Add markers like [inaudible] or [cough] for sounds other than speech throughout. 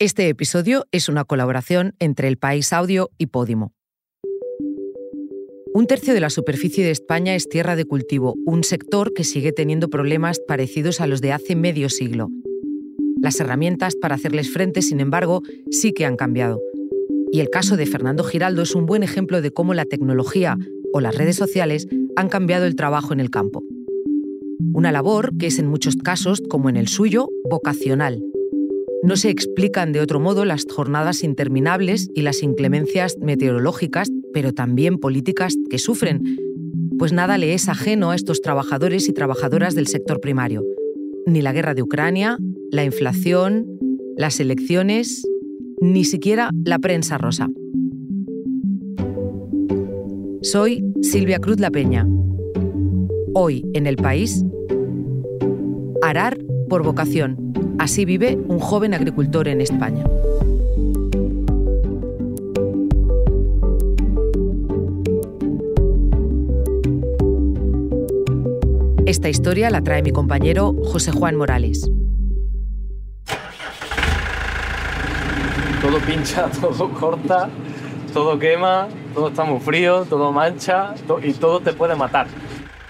Este episodio es una colaboración entre El País Audio y Podimo. Un tercio de la superficie de España es tierra de cultivo, un sector que sigue teniendo problemas parecidos a los de hace medio siglo. Las herramientas para hacerles frente, sin embargo, sí que han cambiado. Y el caso de Fernando Giraldo es un buen ejemplo de cómo la tecnología o las redes sociales han cambiado el trabajo en el campo. Una labor que es en muchos casos, como en el suyo, vocacional. No se explican de otro modo las jornadas interminables y las inclemencias meteorológicas, pero también políticas que sufren, pues nada le es ajeno a estos trabajadores y trabajadoras del sector primario. Ni la guerra de Ucrania, la inflación, las elecciones, ni siquiera la prensa rosa. Soy Silvia Cruz La Peña. Hoy en el país, arar por vocación. Así vive un joven agricultor en España. Esta historia la trae mi compañero José Juan Morales. Todo pincha, [laughs] todo corta, todo quema, todo está muy frío, todo mancha y todo te puede matar.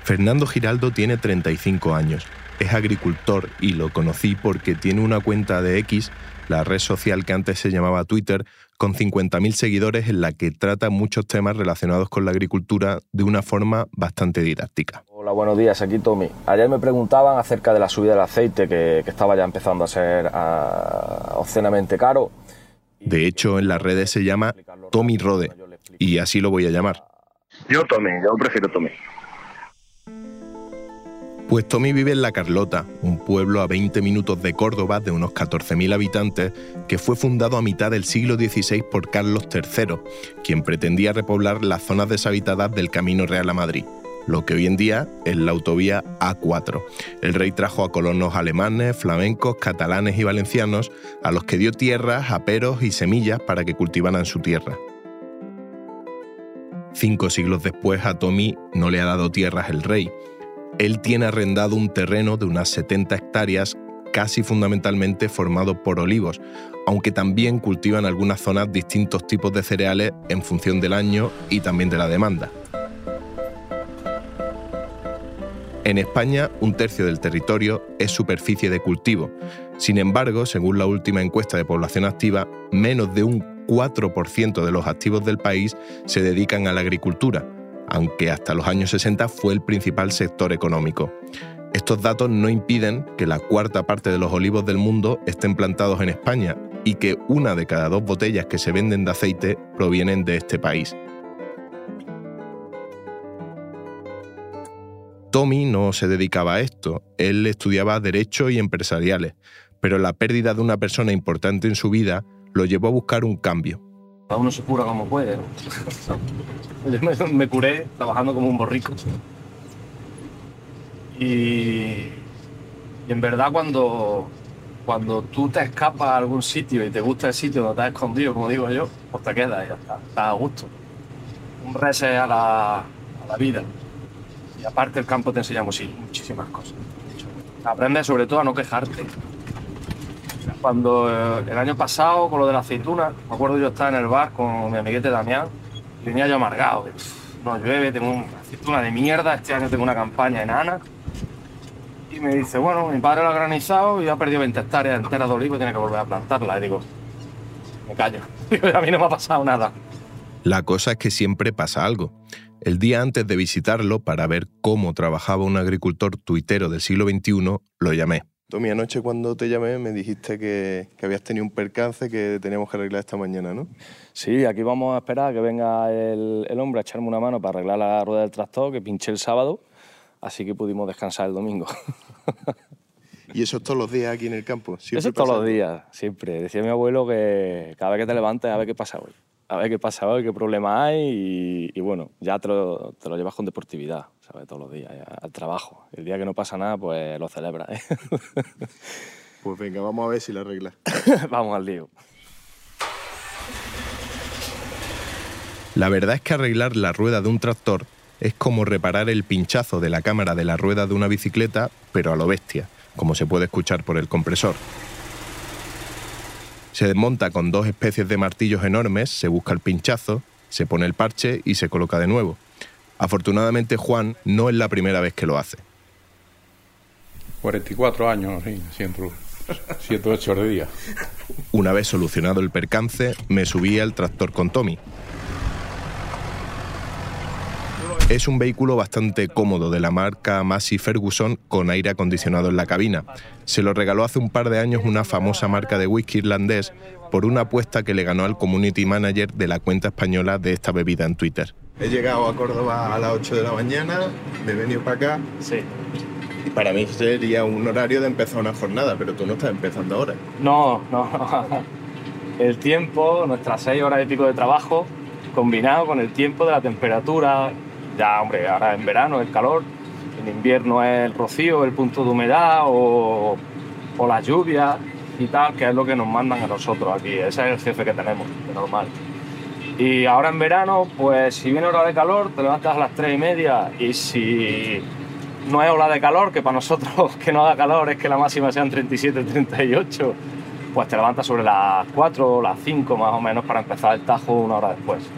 Fernando Giraldo tiene 35 años. Es agricultor y lo conocí porque tiene una cuenta de X, la red social que antes se llamaba Twitter, con 50.000 seguidores en la que trata muchos temas relacionados con la agricultura de una forma bastante didáctica. Hola, buenos días, aquí Tommy. Ayer me preguntaban acerca de la subida del aceite que, estaba ya empezando a ser ah, obscenamente caro. De hecho, en las redes se llama Tommy Rode y así lo voy a llamar. Yo Tommy, yo prefiero Tommy. Pues Tommy vive en La Carlota, un pueblo a 20 minutos de Córdoba de unos 14.000 habitantes que fue fundado a mitad del siglo XVI por Carlos III, quien pretendía repoblar las zonas deshabitadas del Camino Real a Madrid, lo que hoy en día es la autovía A4. El rey trajo a colonos alemanes, flamencos, catalanes y valencianos, a los que dio tierras, aperos y semillas para que cultivaran su tierra. Cinco siglos después a Tommy no le ha dado tierras el rey, él tiene arrendado un terreno de unas 70 hectáreas casi fundamentalmente formado por olivos, aunque también cultivan algunas zonas distintos tipos de cereales en función del año y también de la demanda. En España, un tercio del territorio es superficie de cultivo. Sin embargo, según la última encuesta de población activa, menos de un 4% de los activos del país se dedican a la agricultura, aunque hasta los años 60 fue el principal sector económico. Estos datos no impiden que la cuarta parte de los olivos del mundo estén plantados en España y que una de cada dos botellas que se venden de aceite provienen de este país. Tommy no se dedicaba a esto, él estudiaba Derecho y Empresariales, pero la pérdida de una persona importante en su vida lo llevó a buscar un cambio. Cada uno se cura como puede. [laughs] Yo me, curé trabajando como un borrico. Y, en verdad cuando, cuando tú te escapas a algún sitio y te gusta el sitio donde estás escondido, como digo yo, pues te quedas y ya está, estás a gusto. Un reset a la, a la vida. Y aparte el campo te enseña muchísimas cosas. Aprendes sobre todo a no quejarte cuando eh, el año pasado, con lo de la aceituna, me acuerdo yo estaba en el bar con mi amiguete Damián y venía yo amargado. no llueve, tengo una aceituna de mierda, este año tengo una campaña enana. Y me dice, bueno, mi padre lo ha granizado y ha perdido 20 hectáreas enteras de olivo y tiene que volver a plantarla. Y digo, me callo. [laughs] a mí no me ha pasado nada. La cosa es que siempre pasa algo. El día antes de visitarlo, para ver cómo trabajaba un agricultor tuitero del siglo XXI, lo llamé. Tommy, anoche cuando te llamé me dijiste que, habías tenido un percance que teníamos que arreglar esta mañana, ¿no? Sí, aquí vamos a esperar a que venga el, hombre a echarme una mano para arreglar la rueda del tractor que pinché el sábado, así que pudimos descansar el domingo. [laughs] ¿Y eso es todos los días aquí en el campo? Eso es todos los días, siempre. Decía mi abuelo que cada vez que te levantes a ver qué pasa hoy. A ver qué pasa hoy, qué problema hay y, bueno, ya te lo, te lo llevas con deportividad. Todos los días, al trabajo. El día que no pasa nada, pues lo celebra. ¿eh? [laughs] Pues venga, vamos a ver si la arregla. [laughs] vamos al lío. La verdad es que arreglar la rueda de un tractor es como reparar el pinchazo de la cámara de la rueda de una bicicleta, pero a lo bestia, como se puede escuchar por el compresor. Se desmonta con dos especies de martillos enormes, se busca el pinchazo, se pone el parche y se coloca de nuevo. Afortunadamente Juan no es la primera vez que lo hace. 44 años, sí, siempre 7 8 de día. Una vez solucionado el percance, me subí al tractor con Tommy. Es un vehículo bastante cómodo de la marca Massey Ferguson con aire acondicionado en la cabina. Se lo regaló hace un par de años una famosa marca de whisky irlandés por una apuesta que le ganó al community manager de la cuenta española de esta bebida en Twitter. He llegado a Córdoba a las 8 de la mañana, me he venido para acá. Sí. Y para mí sería un horario de empezar una jornada, pero tú no estás empezando ahora. No, no. [laughs] El tiempo, nuestras seis horas y pico de trabajo, combinado con el tiempo de la temperatura, ya, hombre, ahora en verano el calor, en invierno es el rocío, el punto de humedad o, o las lluvias y tal, que es lo que nos mandan a nosotros aquí. Ese es el jefe que tenemos, de normal. Y ahora en verano, pues si viene hora de calor, te levantas a las 3 y media y si no es ola de calor, que para nosotros [laughs] que no haga calor es que la máxima sean 37, 38, pues te levantas sobre las 4 o las 5 más o menos para empezar el tajo una hora después.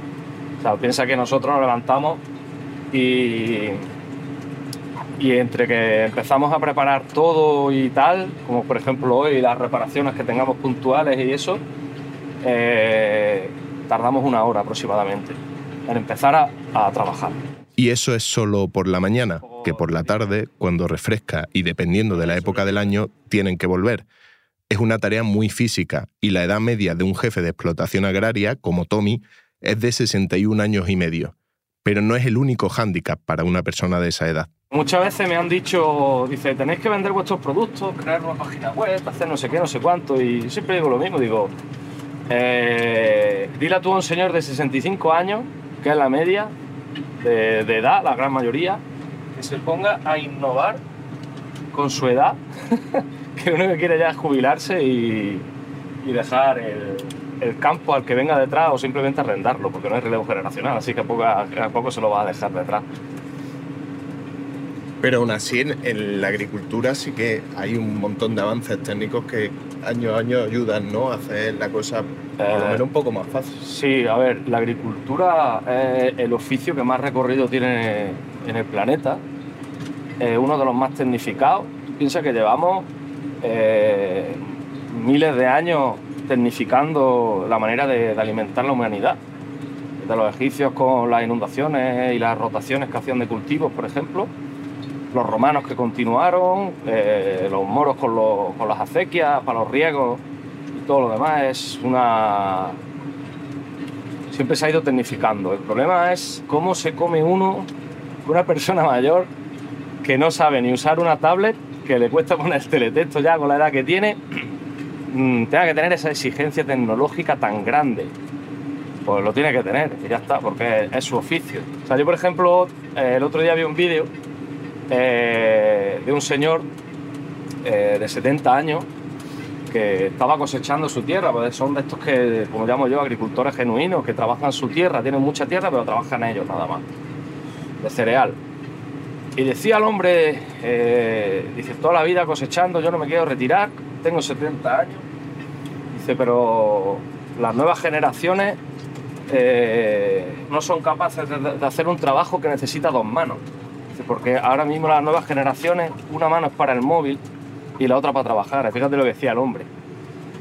O sea, piensa que nosotros nos levantamos y, y entre que empezamos a preparar todo y tal, como por ejemplo hoy las reparaciones que tengamos puntuales y eso, eh, tardamos una hora aproximadamente en empezar a, a trabajar. Y eso es solo por la mañana, que por la tarde, cuando refresca y dependiendo de la época del año, tienen que volver. Es una tarea muy física y la edad media de un jefe de explotación agraria, como Tommy, es de 61 años y medio. Pero no es el único hándicap para una persona de esa edad. Muchas veces me han dicho, dice, tenéis que vender vuestros productos, crear una página web, hacer no sé qué, no sé cuánto, y siempre digo lo mismo, digo, eh, dile a tú a un señor de 65 años, que es la media de, edad, la gran mayoría, que se ponga a innovar con su edad, [laughs] que uno que quiere ya es jubilarse y, y dejar el, campo al que venga detrás o simplemente arrendarlo, porque no hay relevo generacional, así que a poco, a poco se lo va a dejar detrás. Pero aún así en la agricultura sí que hay un montón de avances técnicos que año a año ayudan ¿no? a hacer la cosa por lo Eh, menos un poco más fácil. Sí, a ver, la agricultura es el oficio que más recorrido tiene en el planeta, es uno de los más tecnificados. Piensa que llevamos eh, miles de años tecnificando la manera de, de alimentar la humanidad. De los egipcios con las inundaciones y las rotaciones que hacían de cultivos, por ejemplo, los romanos que continuaron, eh, los moros con, los- con las acequias, para los riegos y todo lo demás es una... Siempre se ha ido tecnificando. El problema es cómo se come uno, una persona mayor que no sabe ni usar una tablet, que le cuesta [laughs] poner el teletexto ya con la edad que tiene, mm, tenga que tener esa exigencia tecnológica tan grande. Pues lo tiene que tener, y ya está, porque es, su oficio. O sea, yo, por ejemplo, eh, el otro día vi un vídeo eh, de un señor eh, de 70 años que estaba cosechando su tierra, pues son de estos que, como llamo yo, agricultores genuinos, que trabajan su tierra, tienen mucha tierra, pero trabajan ellos nada más, de cereal. Y decía el hombre, eh, dice, toda la vida cosechando, yo no me quiero retirar, tengo 70 años. Dice, pero las nuevas generaciones no son capaces de, de hacer un trabajo que necesita dos manos. Dice, porque ahora mismo las nuevas generaciones, una mano es para el móvil y la otra para trabajar. Fíjate lo que decía el hombre.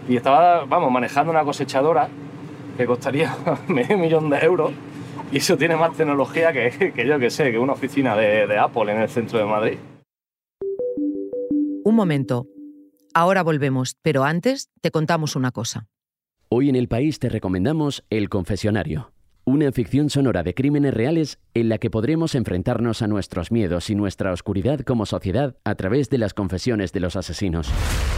Y estaba, vamos, manejando una cosechadora que costaría [laughs] medio millón de euros y eso tiene más tecnología que, que yo que sé, que una oficina de, de Apple en el centro de Madrid. Un momento. Ahora volvemos, pero antes te contamos una cosa. Hoy en el país te recomendamos El Confesionario, una ficción sonora de crímenes reales en la que podremos enfrentarnos a nuestros miedos y nuestra oscuridad como sociedad a través de las confesiones de los asesinos.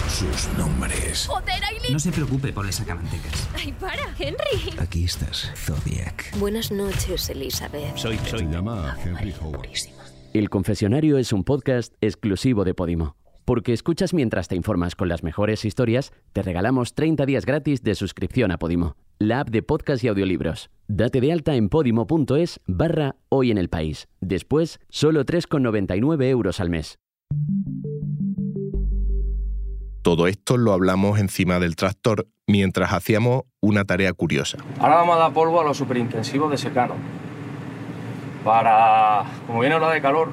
Sus nombres. ¡Joder, Aileen! No se preocupe por el sacamantecas. ¡Ay, para, Henry! Aquí estás, Zodiac. Buenas noches, Elizabeth. Soy, soy. llama Henry Howard. El Confesionario es un podcast exclusivo de Podimo. Porque escuchas mientras te informas con las mejores historias, te regalamos 30 días gratis de suscripción a Podimo, la app de podcast y audiolibros. Date de alta en podimo.es barra hoy en el país. Después, solo 3,99 euros al mes. Todo esto lo hablamos encima del tractor mientras hacíamos una tarea curiosa. Ahora vamos a dar polvo a los superintensivos de secano. Para, como viene hora de calor,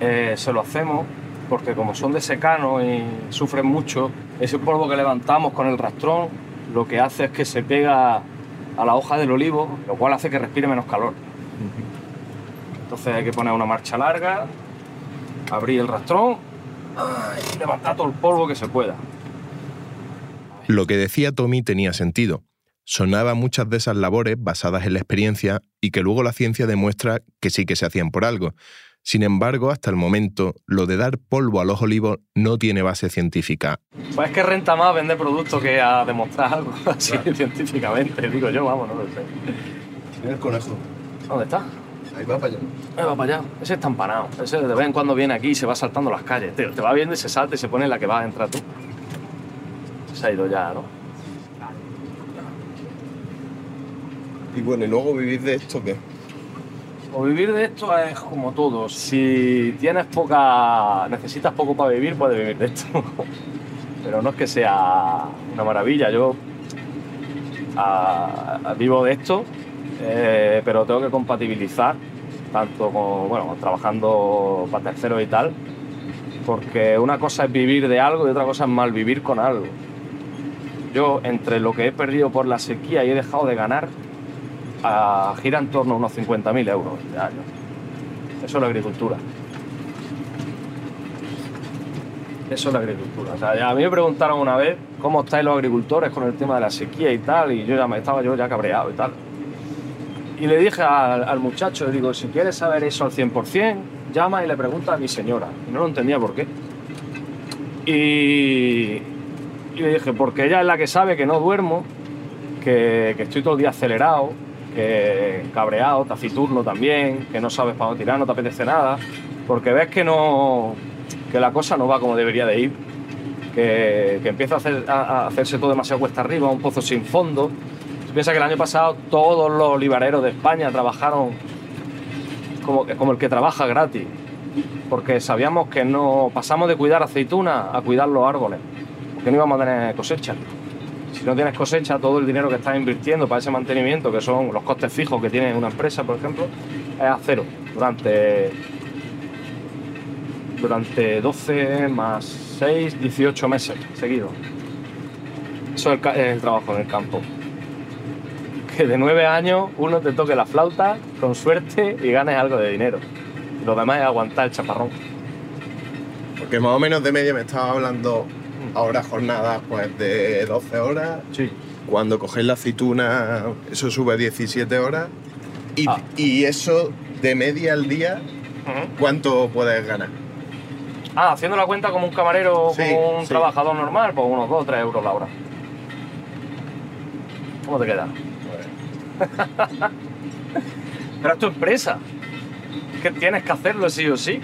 eh, se lo hacemos porque como son de secano y sufren mucho, ese polvo que levantamos con el rastrón lo que hace es que se pega a la hoja del olivo, lo cual hace que respire menos calor. Entonces hay que poner una marcha larga, abrir el rastrón y levantar todo el polvo que se pueda. Lo que decía Tommy tenía sentido. Sonaba muchas de esas labores basadas en la experiencia y que luego la ciencia demuestra que sí que se hacían por algo. Sin embargo, hasta el momento, lo de dar polvo a los olivos no tiene base científica. Pues es que renta más vender productos que a demostrar algo [laughs] así científicamente, digo yo, vamos, no lo sé. Mira el conejo. ¿Dónde está? Ahí va para allá. Ahí va para allá. Ese está empanado. Ese de vez en cuando viene aquí y se va saltando las calles. Te, te va viendo y se salta y se pone en la que vas a entrar tú. Se ha ido ya, ¿no? Y bueno, ¿y luego vivir de esto qué? O vivir de esto es como todo. Si tienes poca. necesitas poco para vivir, puedes vivir de esto. [laughs] Pero no es que sea una maravilla. Yo vivo de esto, eh, pero tengo que compatibilizar tanto con, bueno, trabajando para terceros y tal, porque una cosa es vivir de algo y otra cosa es mal vivir con algo. Yo, entre lo que he perdido por la sequía y he dejado de ganar, a, gira en torno a unos 50.000 euros este año. Eso es la agricultura. Eso es la agricultura. O sea, a mí me preguntaron una vez cómo estáis los agricultores con el tema de la sequía y tal, y yo ya estaba yo ya cabreado y tal. Y le dije al, muchacho, le digo, si quieres saber eso al 100%, llama y le pregunta a mi señora. Y no lo entendía por qué. Y, y le dije, porque ella es la que sabe que no duermo, que estoy todo el día acelerado, que cabreado, taciturno también, que no sabes para dónde tirar, no te apetece nada, porque ves que no que la cosa no va como debería de ir, que, empieza a, hacer- a- a hacerse todo demasiado cuesta arriba, un pozo sin fondo. Piensa que el año pasado todos los olivareros de España trabajaron como, como el que trabaja gratis, porque sabíamos que no pasamos de cuidar aceitunas a cuidar los árboles, porque no íbamos a tener cosecha. Si no tienes cosecha, todo el dinero que estás invirtiendo para ese mantenimiento, que son los costes fijos que tiene una empresa, por ejemplo, es a cero durante, durante 12 más 6, 18 meses seguidos. Eso es el, trabajo en el campo. Que de 9 años uno te toque la flauta con suerte y ganes algo de dinero. Lo demás es aguantar el chaparrón. Porque más o menos de media me estaba hablando ahora jornadas pues de 12 horas. Sí. Cuando cogéis la aceituna, eso sube a 17 horas. Y, Ah. y eso de media al día, ¿cuánto puedes ganar? Ah, haciendo la cuenta como un camarero, Sí, como un sí. trabajador normal, pues unos 2 o 3 euros la hora. ¿Cómo te queda? [laughs] Pero es tu empresa. Es que tienes que hacerlo sí o sí.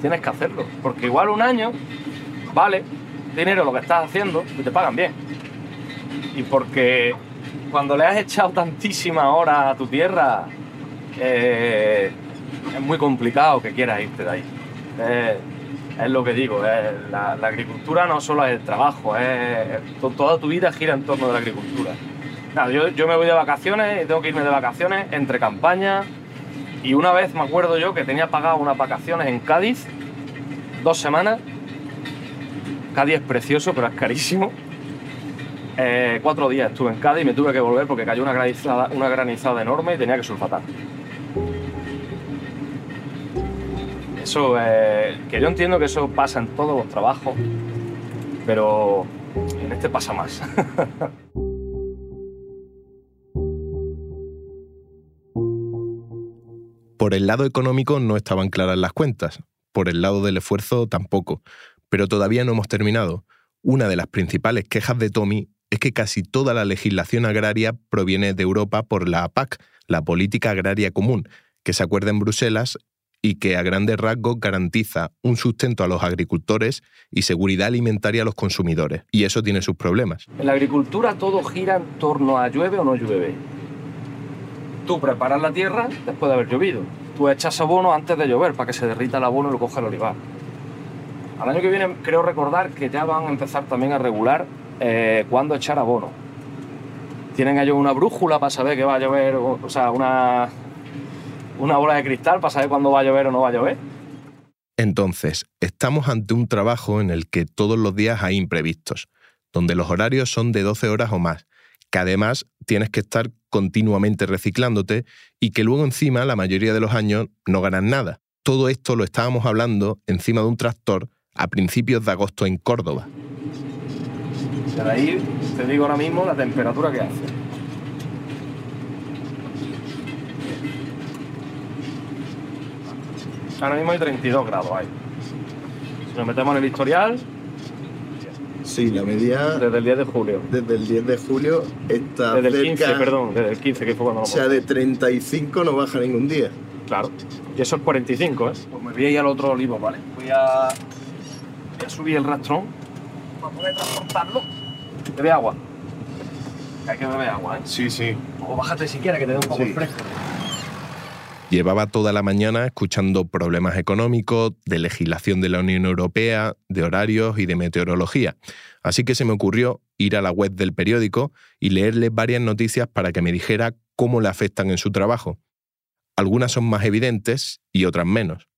Tienes que hacerlo. Porque igual un año vale dinero lo que estás haciendo y te pagan bien. Y porque cuando le has echado tantísimas horas a tu tierra, eh, es muy complicado que quieras irte de ahí. Eh, es lo que digo, eh, la, la agricultura no solo es el trabajo, es, to- toda tu vida gira en torno de la agricultura. Nada, yo, yo me voy de vacaciones y tengo que irme de vacaciones entre campañas y una vez me acuerdo yo que tenía pagado unas vacaciones en Cádiz, dos semanas. Cádiz es precioso, pero es carísimo. Eh, cuatro días estuve en Cádiz y me tuve que volver porque cayó una granizada, una granizada enorme y tenía que sulfatar. Eso, eh, que yo entiendo que eso pasa en todos los trabajos, pero en este pasa más. [laughs] Por el lado económico no estaban claras las cuentas, por el lado del esfuerzo tampoco, pero todavía no hemos terminado. Una de las principales quejas de Tommy es que casi toda la legislación agraria proviene de Europa por la PAC, la Política Agraria Común, que se acuerda en Bruselas y que a grandes rasgos garantiza un sustento a los agricultores y seguridad alimentaria a los consumidores. Y eso tiene sus problemas. En la agricultura todo gira en torno a llueve o no llueve. Tú preparas la tierra después de haber llovido. Tú echas abono antes de llover para que se derrita el abono y lo coja el olivar. Al año que viene creo recordar que ya van a empezar también a regular eh, cuándo echar abono. Tienen ellos una brújula para saber que va a llover, o o sea, una, una bola de cristal para saber cuándo va a llover o no va a llover. Entonces, estamos ante un trabajo en el que todos los días hay imprevistos, donde los horarios son de 12 horas o más, que además tienes que estar continuamente reciclándote y que luego encima la mayoría de los años no ganas nada. Todo esto lo estábamos hablando encima de un tractor a principios de agosto en Córdoba. Y de ahí te digo ahora mismo la temperatura que hace. Ahora mismo hay 32 grados ahí. Si nos metemos en el historial, Sí, la media desde el 10 de julio. desde el 10 de julio está Desde el cerca, 15, perdón, desde el 15 que fue cuando O sea, de 35 no baja ningún día. Claro. Y eso es 45, ¿eh? Pues me voy a ir al otro olivo, ¿vale? Voy a, voy a subir el rastrón para poder transportarlo. Bebe agua. Que hay que beber agua, ¿eh? Sí, sí. O bájate si quieres que te dé un poco Sí. fresco. Llevaba toda la mañana escuchando problemas económicos, de legislación de la Unión Europea, de horarios y de meteorología. Así que se me ocurrió ir a la web del periódico y leerle varias noticias para que me dijera cómo le afectan en su trabajo. Algunas son más evidentes y otras menos.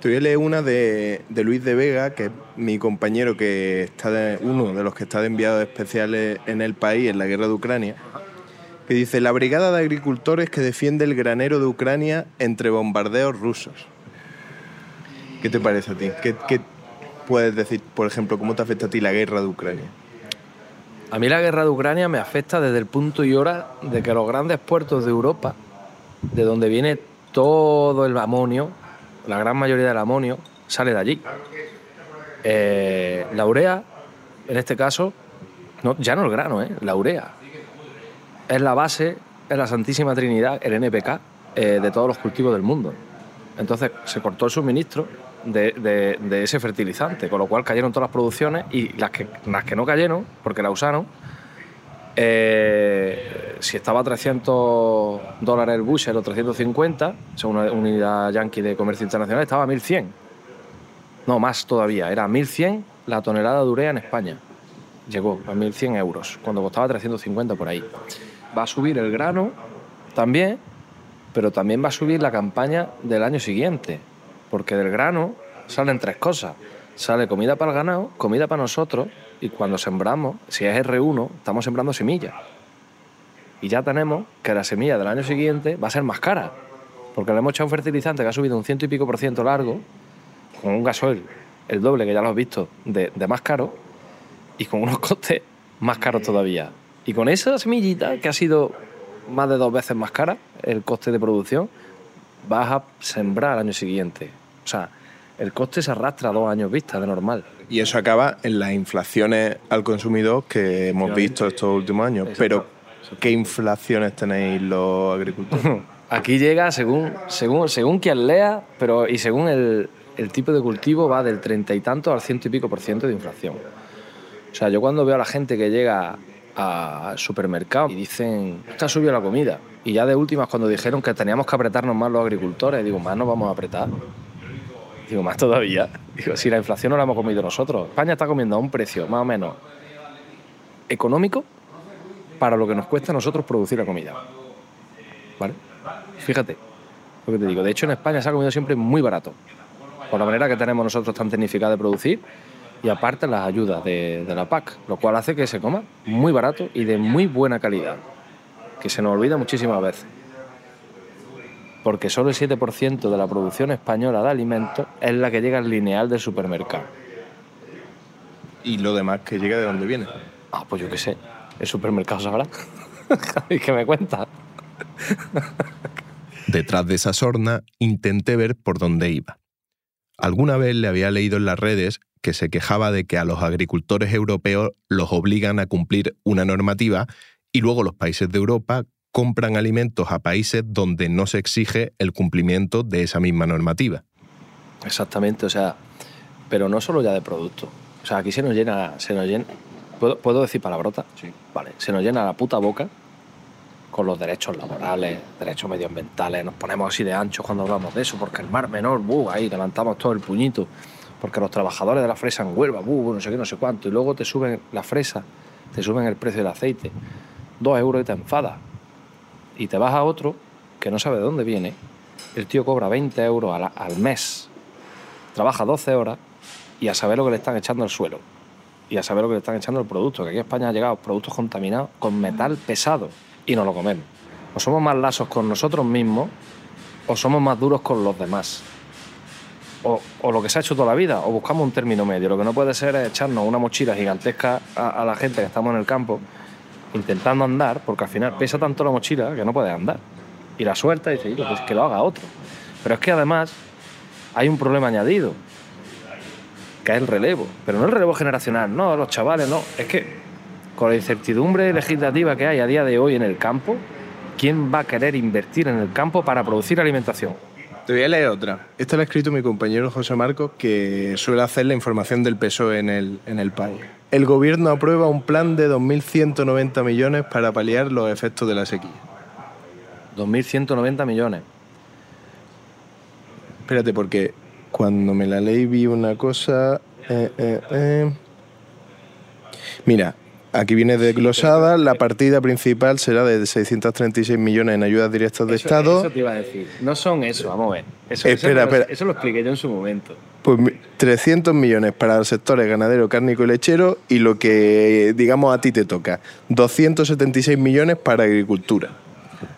Te voy una de, de Luis de Vega, que es mi compañero que está de, uno de los que está de enviados especiales en el país en la guerra de Ucrania, que dice la brigada de agricultores que defiende el granero de Ucrania entre bombardeos rusos. ¿Qué te parece a ti? ¿Qué, qué puedes decir, por ejemplo, cómo te afecta a ti la guerra de Ucrania? A mí la guerra de Ucrania me afecta desde el punto y hora de que los grandes puertos de Europa, de donde viene todo el amonio, la gran mayoría del amonio, sale de allí. Eh, la urea, en este caso, ya no el grano, ¿eh? la urea. Es la base, es la Santísima Trinidad, el NPK, eh, de todos los cultivos del mundo. Entonces se cortó el suministro de ese fertilizante, con lo cual cayeron todas las producciones y las que, las que no cayeron, porque la usaron, eh, si estaba a 300 dólares el bushel o 350, según una unidad yankee de comercio internacional, estaba a 1100. No, más todavía, era 1100 la tonelada de urea en España. Llegó a 1100 euros, cuando costaba 350 por ahí. Va a subir el grano también, pero también va a subir la campaña del año siguiente, porque del grano salen tres cosas. Sale comida para el ganado, comida para nosotros, y cuando sembramos, si es R1, estamos sembrando semillas. Y ya tenemos que la semilla del año siguiente va a ser más cara, porque le hemos echado un fertilizante que ha subido un ciento y pico por ciento largo, con un gasoil, el doble que ya lo has visto, de, de más caro, y con unos [laughs] costes más caros todavía. Y con esa semillita, que ha sido más de dos veces más cara, el coste de producción, vas a sembrar al año siguiente. O sea, el coste se arrastra a dos años vista de normal. Y eso acaba en las inflaciones al consumidor que hemos visto estos últimos años. Pero, ¿qué inflaciones tenéis los agricultores? [laughs] Aquí llega según, según, según quien lea, pero y según el, el tipo de cultivo va del treinta y tanto al ciento y pico por ciento de inflación. O sea, yo cuando veo a la gente que llega al supermercado y dicen, está subió la comida. Y ya de últimas cuando dijeron que teníamos que apretarnos más los agricultores, digo, más nos vamos a apretar. Digo, más todavía. Digo, si la inflación no la hemos comido nosotros. España está comiendo a un precio más o menos económico para lo que nos cuesta a nosotros producir la comida. ¿Vale? Fíjate lo que te digo. De hecho, en España se ha comido siempre muy barato. Por la manera que tenemos nosotros tan tecnificada de producir y aparte las ayudas de, de la PAC, lo cual hace que se coma muy barato y de muy buena calidad, que se nos olvida muchísimas veces. Porque solo el 7% de la producción española de alimentos es la que llega al lineal del supermercado. y lo demás que llega de dónde viene. Ah, pues yo qué sé, el supermercado sabrá. [laughs] ¿Y qué me cuenta? Detrás de esa sorna intenté ver por dónde iba. Alguna vez le había leído en las redes que se quejaba de que a los agricultores europeos los obligan a cumplir una normativa y luego los países de Europa compran alimentos a países donde no se exige el cumplimiento de esa misma normativa. Exactamente, o sea, pero no solo ya de producto. O sea, aquí se nos llena, se nos llena. ¿Puedo, ¿puedo decir palabrota? Sí. Vale, se nos llena la puta boca con los derechos laborales, derechos medioambientales. Nos ponemos así de anchos cuando hablamos de eso, porque el mar menor, buh, ahí levantamos todo el puñito. porque los trabajadores de la fresa en Huelva, buh, no sé qué, no sé cuánto, y luego te suben la fresa, te suben el precio del aceite, dos euros y te enfadas. Y te vas a otro que no sabe de dónde viene, el tío cobra 20 euros al, al mes, trabaja 12 horas y a saber lo que le están echando al suelo y a saber lo que le están echando al producto, que aquí a España han llegado productos contaminados con metal pesado y no lo comemos. O somos más lasos con nosotros mismos o somos más duros con los demás. O, lo que se ha hecho toda la vida, o buscamos un término medio. Lo que no puede ser es echarnos una mochila gigantesca a, la gente que estamos en el campo intentando andar, porque al final pesa tanto la mochila que no puedes andar. Y la suelta y dices, "Oye, pues que lo haga otro. Pero es que además hay un problema añadido, que es el relevo. Pero no el relevo generacional, no, los chavales, no. Es que con la incertidumbre legislativa que hay a día de hoy en el campo, ¿quién va a querer invertir en el campo para producir alimentación? Te voy a leer otra. Esta la ha escrito mi compañero José Marcos, que suele hacer la información del PSOE en el, en el país. El gobierno aprueba un plan de 2.190 millones para paliar los efectos de la sequía. 2.190 millones. Espérate, porque cuando me la leí vi una cosa... eh, eh, eh. Mira, aquí viene desglosada. La partida principal será de 636 millones en ayudas directas de Eso- Estado. Eso te iba a decir. No son eso, vamos a ver. Eso, Espera, eso, espera. Eso lo expliqué yo en su momento. Pues mi- 300 millones para los sectores ganadero, cárnico y lechero y lo que, digamos, a ti te toca. 276 millones para agricultura.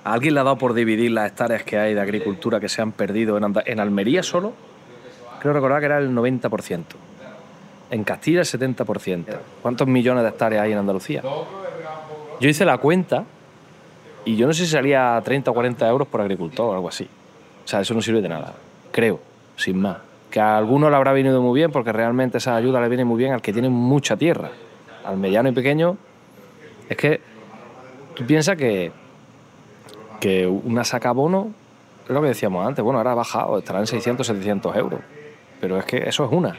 ¿A alguien le ha dado por dividir las hectáreas que hay de agricultura que se han perdido en, Anda- en Almería solo? Creo recordar que era el 90%. En Castilla el 70%. ¿Cuántos millones de hectáreas hay en Andalucía? Yo hice la cuenta y yo no sé si salía a 30 o 40 euros por agricultor o algo así. O sea, eso no sirve de nada. Creo, sin más. Que a alguno le habrá venido muy bien porque realmente esa ayuda le viene muy bien al que tiene mucha tierra. Al mediano y pequeño, es que tú piensas que que una sacabono, es lo que decíamos antes, bueno, ahora ha bajado, estará en 600, 700 euros. Pero es que eso es una.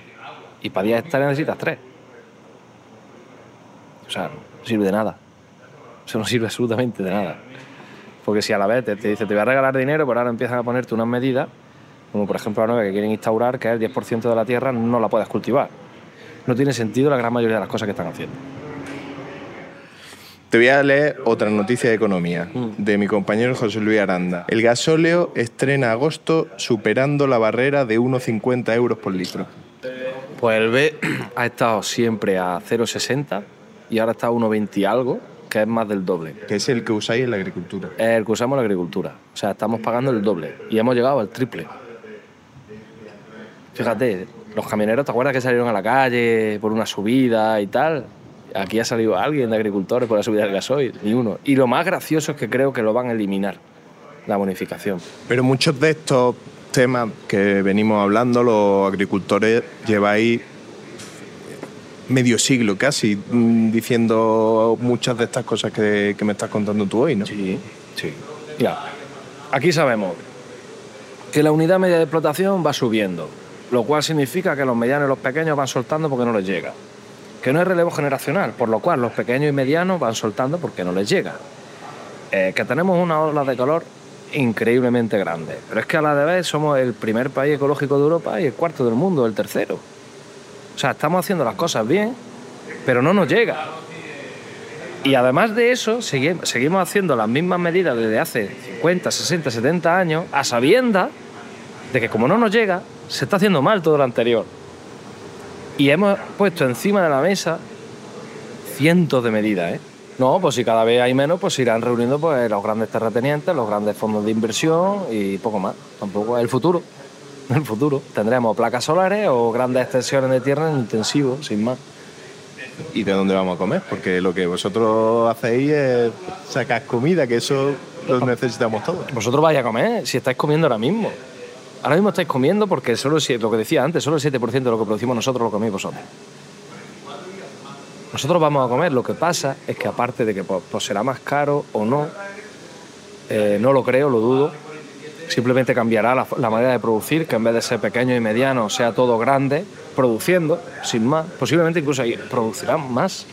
Y para 10 hectáreas necesitas tres. O sea, no sirve de nada. Eso no sirve absolutamente de nada. Porque si a la vez te, te dice, te voy a regalar dinero, pero ahora empiezan a ponerte unas medidas, como por ejemplo la nueva que quieren instaurar, que es el 10% de la tierra no la puedes cultivar. No tiene sentido la gran mayoría de las cosas que están haciendo. Te voy a leer otra noticia de economía de mi compañero José Luis Aranda. El gasóleo estrena agosto superando la barrera de 1,50 euros por litro. Pues el B [clears throat] ha estado siempre a 0,60 y ahora está a 1,20 y algo, que es más del doble. Que es el que usáis en la agricultura. Es el que usamos en la agricultura. O sea, estamos pagando el doble y hemos llegado al triple. Fíjate, los camioneros, ¿te acuerdas que salieron a la calle por una subida y tal? Aquí ha salido alguien de agricultores por la subida del gasoil, ni uno. Y lo más gracioso es que creo que lo van a eliminar, la bonificación. Pero muchos de estos temas que venimos hablando, los agricultores lleváis medio siglo casi mm, diciendo muchas de estas cosas que, que me estás contando tú hoy, ¿no? Sí, sí. Mira, aquí sabemos que la unidad media de explotación va subiendo, lo cual significa que los medianos y los pequeños van soltando porque no les llega. Que no hay relevo generacional, por lo cual los pequeños y medianos van soltando porque no les llega. Eh, que tenemos una ola de calor increíblemente grande. Pero es que a la de vez somos el primer país ecológico de Europa y el cuarto del mundo, el tercero. O sea, estamos haciendo las cosas bien, pero no nos llega. Y además de eso, segui- seguimos haciendo las mismas medidas desde hace 50, 60, 70 años, a sabiendas de que como no nos llega, se está haciendo mal todo lo anterior. Y hemos puesto encima de la mesa cientos de medidas, ¿eh? No, pues si cada vez hay menos, pues se irán reuniendo pues, los grandes terratenientes, los grandes fondos de inversión y poco más. Tampoco es el futuro. [laughs] El futuro. Tendremos placas solares o grandes extensiones de tierra en intensivo, sin más. ¿Y de dónde vamos a comer? Porque lo que vosotros hacéis es sacar comida, que eso lo necesitamos todos. Vosotros vais a comer, si estáis comiendo ahora mismo. Ahora mismo estáis comiendo porque solo lo que decía antes, solo el 7% de lo que producimos nosotros lo coméis vosotros. Nosotros vamos a comer, lo que pasa es que aparte de que pues, pues será más caro o no, eh, no lo creo, lo dudo, simplemente cambiará la, la manera de producir, que en vez de ser pequeño y mediano sea todo grande, produciendo, sin más, posiblemente incluso ahí producirán más,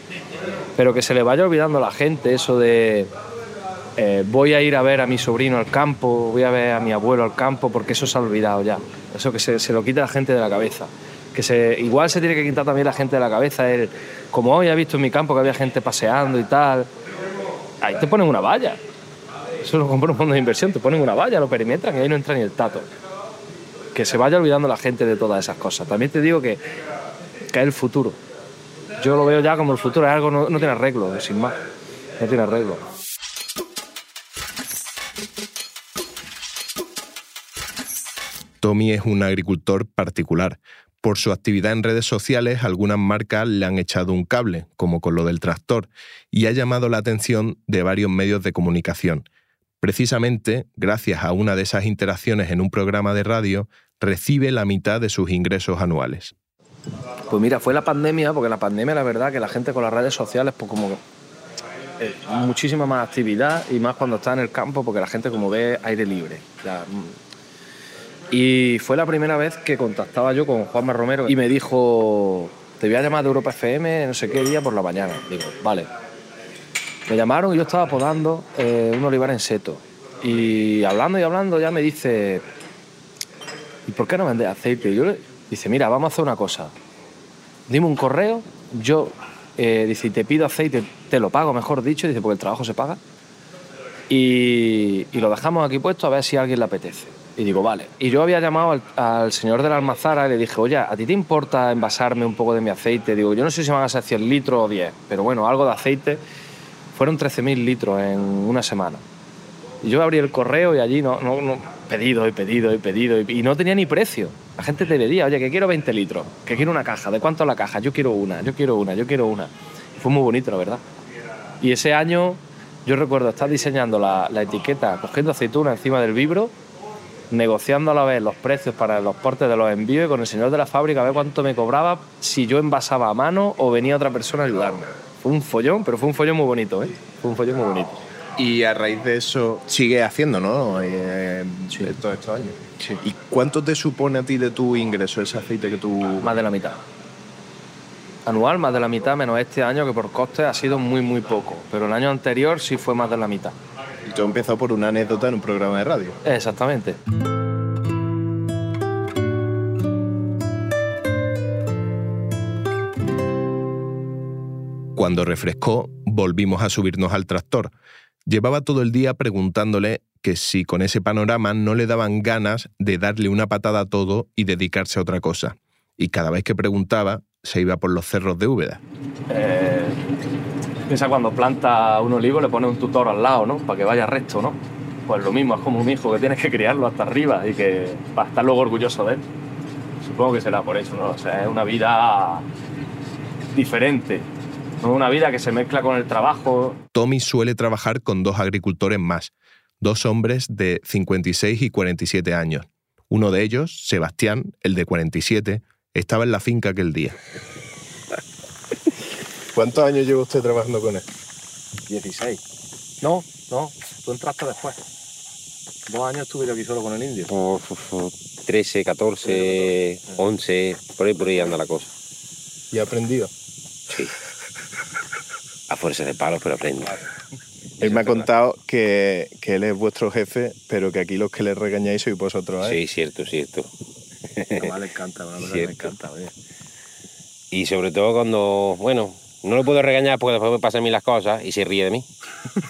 pero que se le vaya olvidando a la gente eso de eh, voy a ir a ver a mi sobrino al campo, voy a ver a mi abuelo al campo, porque eso se ha olvidado ya. Eso que se, se lo quita la gente de la cabeza. que se, igual se tiene que quitar también la gente de la cabeza. El, como hoy he visto en mi campo que había gente paseando y tal, ahí te ponen una valla. Eso lo compra un fondo de inversión, te ponen una valla, lo perimetran y ahí no entra ni el tato. Que se vaya olvidando la gente de todas esas cosas. También te digo que, que es el futuro. Yo lo veo ya como el futuro, es algo no, no tiene arreglo, sin más. No tiene arreglo. Tommy es un agricultor particular. Por su actividad en redes sociales, algunas marcas le han echado un cable, como con lo del tractor, y ha llamado la atención de varios medios de comunicación. Precisamente, gracias a una de esas interacciones en un programa de radio, recibe la mitad de sus ingresos anuales. Pues mira, fue la pandemia, porque la pandemia la verdad que la gente con las redes sociales, pues como eh, muchísima más actividad y más cuando está en el campo, porque la gente como ve aire libre. Y fue la primera vez que contactaba yo con Juanma Romero y me dijo, te voy a llamar de Europa FM no sé qué día por la mañana. Digo, vale. Me llamaron y yo estaba podando eh, un olivar en seto. Y hablando y hablando ya me dice, ¿y por qué no vendes aceite? Y yo le dice, mira, vamos a hacer una cosa. Dime un correo, yo, eh, dice, te pido aceite, te lo pago, mejor dicho, dice, porque el trabajo se paga. Y, y lo dejamos aquí puesto a ver si a alguien le apetece. Y digo, vale. Y yo había llamado al, al señor de la almazara y le dije, oye, ¿a ti te importa envasarme un poco de mi aceite? Digo, yo no sé si van a ser 100 litros o 10, pero bueno, algo de aceite. Fueron 13.000 litros en una semana. Y yo abrí el correo y allí no, no, no pedido y pedido y pedido y, y no tenía ni precio. La gente te pedía, oye, que quiero 20 litros, que quiero una caja, ¿de cuánto la caja? Yo quiero una, yo quiero una, yo quiero una. Y fue muy bonito, la verdad. Y ese año yo recuerdo estar diseñando la, la etiqueta, cogiendo aceituna encima del vibro, negociando a la vez los precios para los portes de los envíos y con el señor de la fábrica a ver cuánto me cobraba si yo envasaba a mano o venía otra persona a ayudarme. Fue un follón, pero fue un follón muy bonito, ¿eh? Fue un follón muy bonito. Y a raíz de eso sigue haciendo, ¿no? Eh, Todos estos años. ¿Y cuánto te supone a ti de tu ingreso ese aceite que tú...? Más de la mitad. Anual, más de la mitad, menos este año, que por costes ha sido muy, muy poco. Pero el año anterior sí fue más de la mitad. Y todo empezó por una anécdota en un programa de radio. Exactamente. Cuando refrescó, volvimos a subirnos al tractor. Llevaba todo el día preguntándole que si con ese panorama no le daban ganas de darle una patada a todo y dedicarse a otra cosa. Y cada vez que preguntaba, se iba por los cerros de Úbeda. Eh, piensa cuando planta un olivo le pone un tutor al lado, ¿no? Para que vaya recto, ¿no? Pues lo mismo, es como un hijo que tienes que criarlo hasta arriba y que para estar luego orgulloso de él. Supongo que será por eso, ¿no? O sea, es una vida diferente. No una vida que se mezcla con el trabajo. Tommy suele trabajar con dos agricultores más, dos hombres de 56 y 47 años. Uno de ellos, Sebastián, el de 47, estaba en la finca aquel día. ¿Cuántos años lleva usted trabajando con él? 16. No, no, tú entraste después. Dos años estuve yo aquí solo con el indio. Oh, uf, uf, 13, 14, 11, por ahí, por ahí anda la cosa. ¿Y ha aprendido? Sí. A fuerza de palos, pero aprende. Él me ha contado que, que él es vuestro jefe, pero que aquí los que le regañáis sois vosotros, ¿eh? Sí, cierto, cierto. Además le encanta, una cosa que le encanta. oye. Y sobre todo cuando, bueno, no lo puedo regañar porque después me pasan a mí las cosas y se ríe de mí.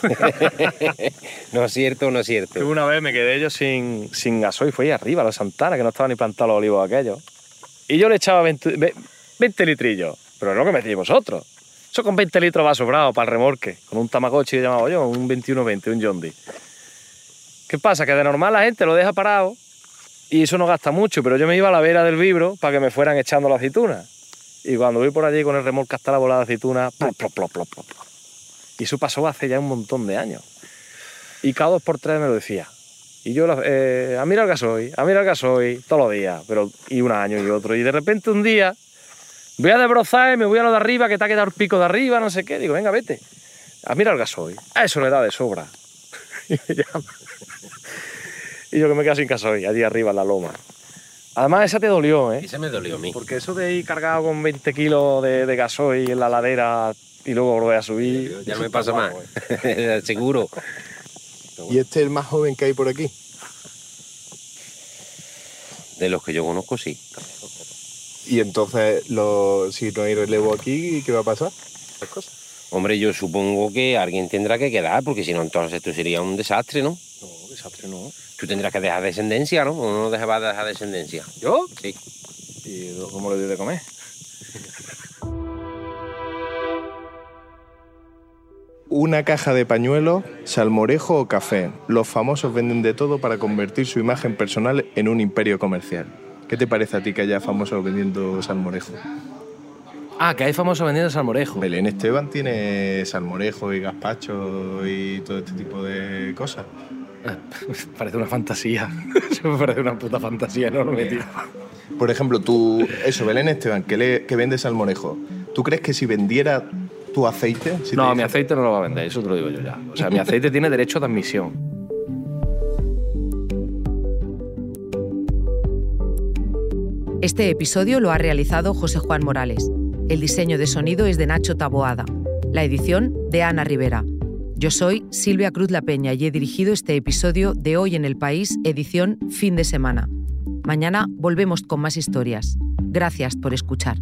[laughs] no es cierto, no es cierto. Una vez me quedé yo sin, sin gasoil, fue ahí arriba, a los Santana, que no estaban ni plantados los olivos aquellos. Y yo le echaba 20, ve- 20 litrillos, pero es lo que me decís vosotros. Eso con 20 litros va sobrado para el remolque, con un Tamagotchi que llamaba yo, un 2120, un John Deere. ¿Qué pasa? Que de normal la gente lo deja parado y eso no gasta mucho, pero yo me iba a la vera del vibro para que me fueran echando la aceituna. Y cuando voy por allí con el remolque hasta la bola de aceituna, plop, plop, plop, plop, plop. Y eso pasó hace ya un montón de años. Y cada dos por tres me lo decía. Y yo, eh, a mira el gasoil, a mira el gasoil, todos los días, pero y un año y otro. Y de repente un día voy a desbrozar y me voy a lo de arriba, que te ha quedado el pico de arriba, no sé qué. Digo, venga, vete. A mira el gasoil. A eso le da de sobra. [laughs] y me llama. Y yo que me quedo sin gasoil, allí arriba en la loma. Además, esa te dolió, ¿eh? Ese me dolió a mí. Porque eso de ir cargado con 20 kilos de, de gasoil en la ladera y luego volver a subir. Ya no me pasa más. ¿eh? [laughs] Seguro. ¿Y este es el más joven que hay por aquí? De los que yo conozco, sí. Y entonces, lo, si no hay relevo aquí, ¿qué va a pasar? Las cosas. Hombre, yo supongo que alguien tendrá que quedar, porque si no, entonces esto sería un desastre, ¿no? No, desastre no. Tú tendrás que dejar descendencia, ¿no? ¿O no dejabas dejar descendencia? ¿Yo? Sí. ¿Y cómo le doy de comer? Una caja de pañuelos, salmorejo o café. Los famosos venden de todo para convertir su imagen personal en un imperio comercial. ¿Qué te parece a ti que haya famosos vendiendo salmorejo? Ah, que hay famosos vendiendo salmorejo. Belén Esteban tiene salmorejo y gazpacho y todo este tipo de cosas. [laughs] Parece una fantasía. [laughs] Parece una puta fantasía enorme, tío. Por ejemplo, tú, eso, Belén Esteban, que, le, que vende salmorejo. ¿Tú crees que si vendiera tu aceite? si No, mi aceite no lo va a vender, eso te lo digo yo ya. O sea, mi aceite tiene derecho de admisión. Este episodio lo ha realizado José Juan Morales. El diseño de sonido es de Nacho Taboada. La edición de Ana Rivera. Yo soy Silvia Cruz La Peña y he dirigido este episodio de Hoy en el País, edición fin de semana. Mañana volvemos con más historias. Gracias por escuchar.